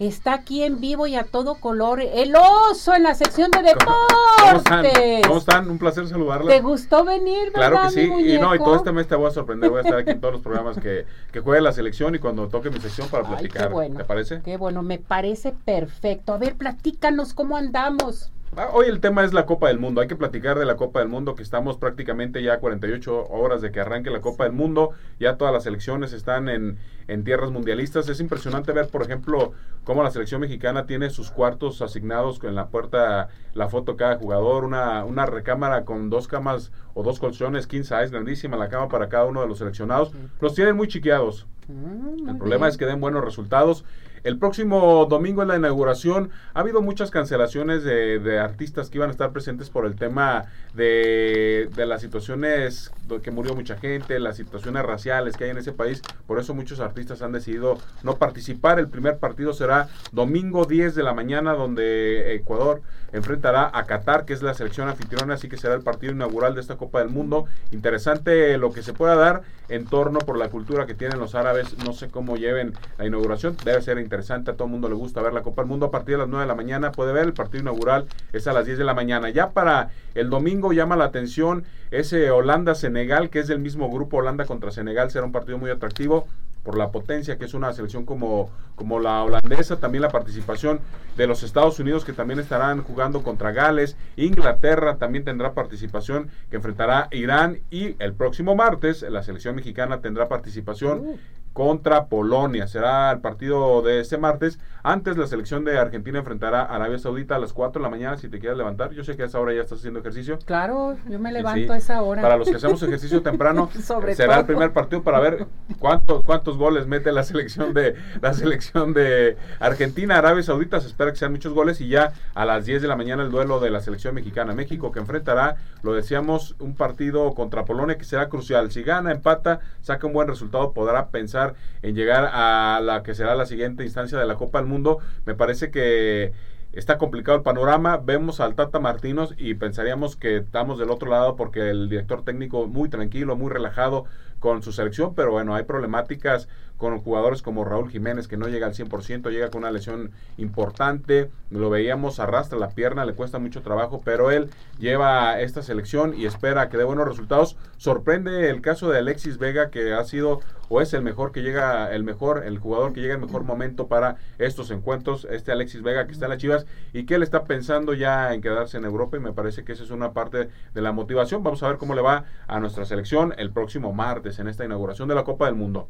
Está aquí en vivo y a todo color el oso en la sección de deportes. ¿Cómo están? ¿Cómo están? Un placer saludarles. ¿Te gustó venir? Claro que sí. Y no, y todo este mes te voy a sorprender. Voy a estar aquí en todos los programas que, que juegue la selección y cuando toque mi sección para platicar. Ay, qué bueno. ¿Te parece? Qué bueno, me parece perfecto. A ver, platícanos cómo andamos. Ah, hoy el tema es la Copa del Mundo. Hay que platicar de la Copa del Mundo, que estamos prácticamente ya a 48 horas de que arranque la Copa del Mundo. Ya todas las selecciones están en, en tierras mundialistas. Es impresionante ver, por ejemplo, cómo la selección mexicana tiene sus cuartos asignados en la puerta, la foto cada jugador, una, una recámara con dos camas o dos colchones, 15 size, grandísima la cama para cada uno de los seleccionados. Los tienen muy chiqueados. Mm, El problema es que den buenos resultados. El próximo domingo en la inauguración ha habido muchas cancelaciones de, de artistas que iban a estar presentes por el tema de, de, las situaciones que murió mucha gente, las situaciones raciales que hay en ese país. Por eso muchos artistas han decidido no participar. El primer partido será domingo 10 de la mañana donde Ecuador enfrentará a Qatar, que es la selección anfitriona, así que será el partido inaugural de esta Copa del Mundo. Interesante lo que se pueda dar en torno por la cultura que tienen los árabes. No sé cómo lleven la inauguración, debe ser interesante, a todo el mundo le gusta ver la Copa del Mundo. A partir de las 9 de la mañana, puede ver, el partido inaugural es a las 10 de la mañana. Ya para el domingo llama la atención ese Holanda-Senegal, que es del mismo grupo Holanda contra Senegal, será un partido muy atractivo por la potencia que es una selección como, como la holandesa, también la participación de los Estados Unidos que también estarán jugando contra Gales, Inglaterra también tendrá participación que enfrentará Irán. Y el próximo martes la selección mexicana tendrá participación uh contra Polonia. Será el partido de este martes. Antes la selección de Argentina enfrentará a Arabia Saudita a las 4 de la mañana si te quieres levantar. Yo sé que a esa hora ya estás haciendo ejercicio. Claro, yo me levanto sí. a esa hora. Para los que hacemos ejercicio temprano, será todo. el primer partido para ver cuántos cuántos goles mete la selección de la selección de Argentina, Arabia Saudita. Se espera que sean muchos goles y ya a las 10 de la mañana el duelo de la selección mexicana México que enfrentará, lo decíamos, un partido contra Polonia que será crucial. Si gana, empata, saca un buen resultado, podrá pensar en llegar a la que será la siguiente instancia de la Copa del Mundo. Me parece que está complicado el panorama. Vemos al Tata Martinos y pensaríamos que estamos del otro lado porque el director técnico muy tranquilo, muy relajado con su selección, pero bueno, hay problemáticas con jugadores como Raúl Jiménez que no llega al 100%, llega con una lesión importante, lo veíamos, arrastra la pierna, le cuesta mucho trabajo, pero él lleva esta selección y espera que dé buenos resultados. Sorprende el caso de Alexis Vega que ha sido o es el mejor que llega, el mejor, el jugador que llega en mejor momento para estos encuentros, este Alexis Vega que está en las Chivas y que él está pensando ya en quedarse en Europa y me parece que esa es una parte de la motivación. Vamos a ver cómo le va a nuestra selección el próximo martes en esta inauguración de la Copa del Mundo.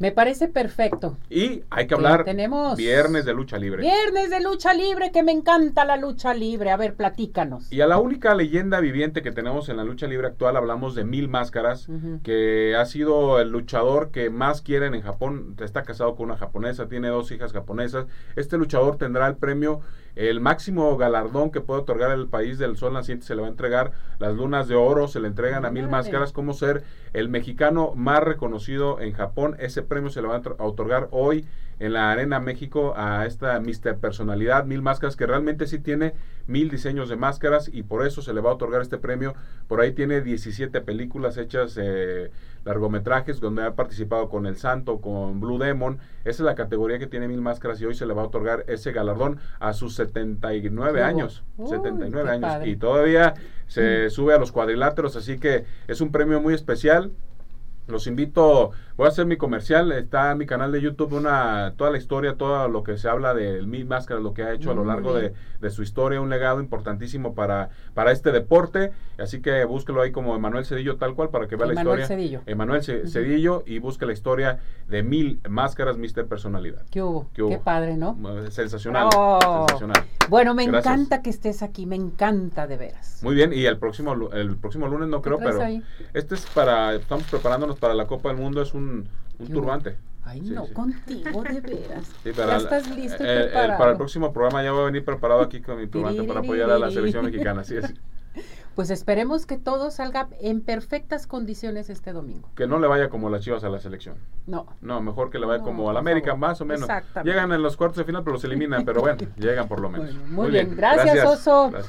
Me parece perfecto. Y hay que hablar tenemos viernes de lucha libre. Viernes de lucha libre, que me encanta la lucha libre. A ver, platícanos. Y a la única leyenda viviente que tenemos en la lucha libre actual hablamos de Mil Máscaras, uh -huh. que ha sido el luchador que más quieren en Japón. Está casado con una japonesa, tiene dos hijas japonesas. Este luchador tendrá el premio el máximo galardón que puede otorgar el país del sol naciente se le va a entregar las lunas de oro, se le entregan a mil máscaras como ser el mexicano más reconocido en Japón. Ese premio se le va a otorgar hoy en la Arena México a esta Mister Personalidad, mil máscaras, que realmente sí tiene mil diseños de máscaras y por eso se le va a otorgar este premio. Por ahí tiene 17 películas hechas, eh, largometrajes, donde ha participado con El Santo, con Blue Demon. Esa es la categoría que tiene mil máscaras y hoy se le va a otorgar ese galardón a sus 79 años. Uy, 79 años. padre. Y todavía se mm. sube a los cuadriláteros, así que es un premio muy especial. Los invito, voy a hacer mi comercial, está en mi canal de YouTube una toda la historia, todo lo que se habla de Mil Máscaras, lo que ha hecho a lo largo de, de, su historia, un legado importantísimo para, para este deporte, así que búsquelo ahí como Emanuel Cedillo tal cual para que vea Emanuel la historia. Cedillo. Emanuel C- Cedillo y busque la historia de Mil Máscaras, Mister Personalidad. ¿Qué hubo? ¿Qué hubo? Qué padre, ¿no? Sensacional, Oh. sensacional. Bueno, me Gracias. encanta que estés aquí, me encanta de veras. Muy bien, y el próximo el próximo lunes no creo, pero ahí? este es para estamos preparándonos para la Copa del Mundo, es un, un turbante. Ay, Sí, no, sí. contigo, de veras. Sí, ya estás listo y eh, eh, para el próximo programa ya voy a venir preparado aquí con mi turbante para apoyar a la selección mexicana. Así es. Pues esperemos que todo salga en perfectas condiciones este domingo. Que no le vaya como las chivas a la selección. No. No, mejor que le vaya No, como al América, favor. más o menos. Exactamente. Llegan en los cuartos de final, pero los eliminan. Pero bueno, llegan por lo menos. Bueno, muy bien. Gracias, Oso. Gracias.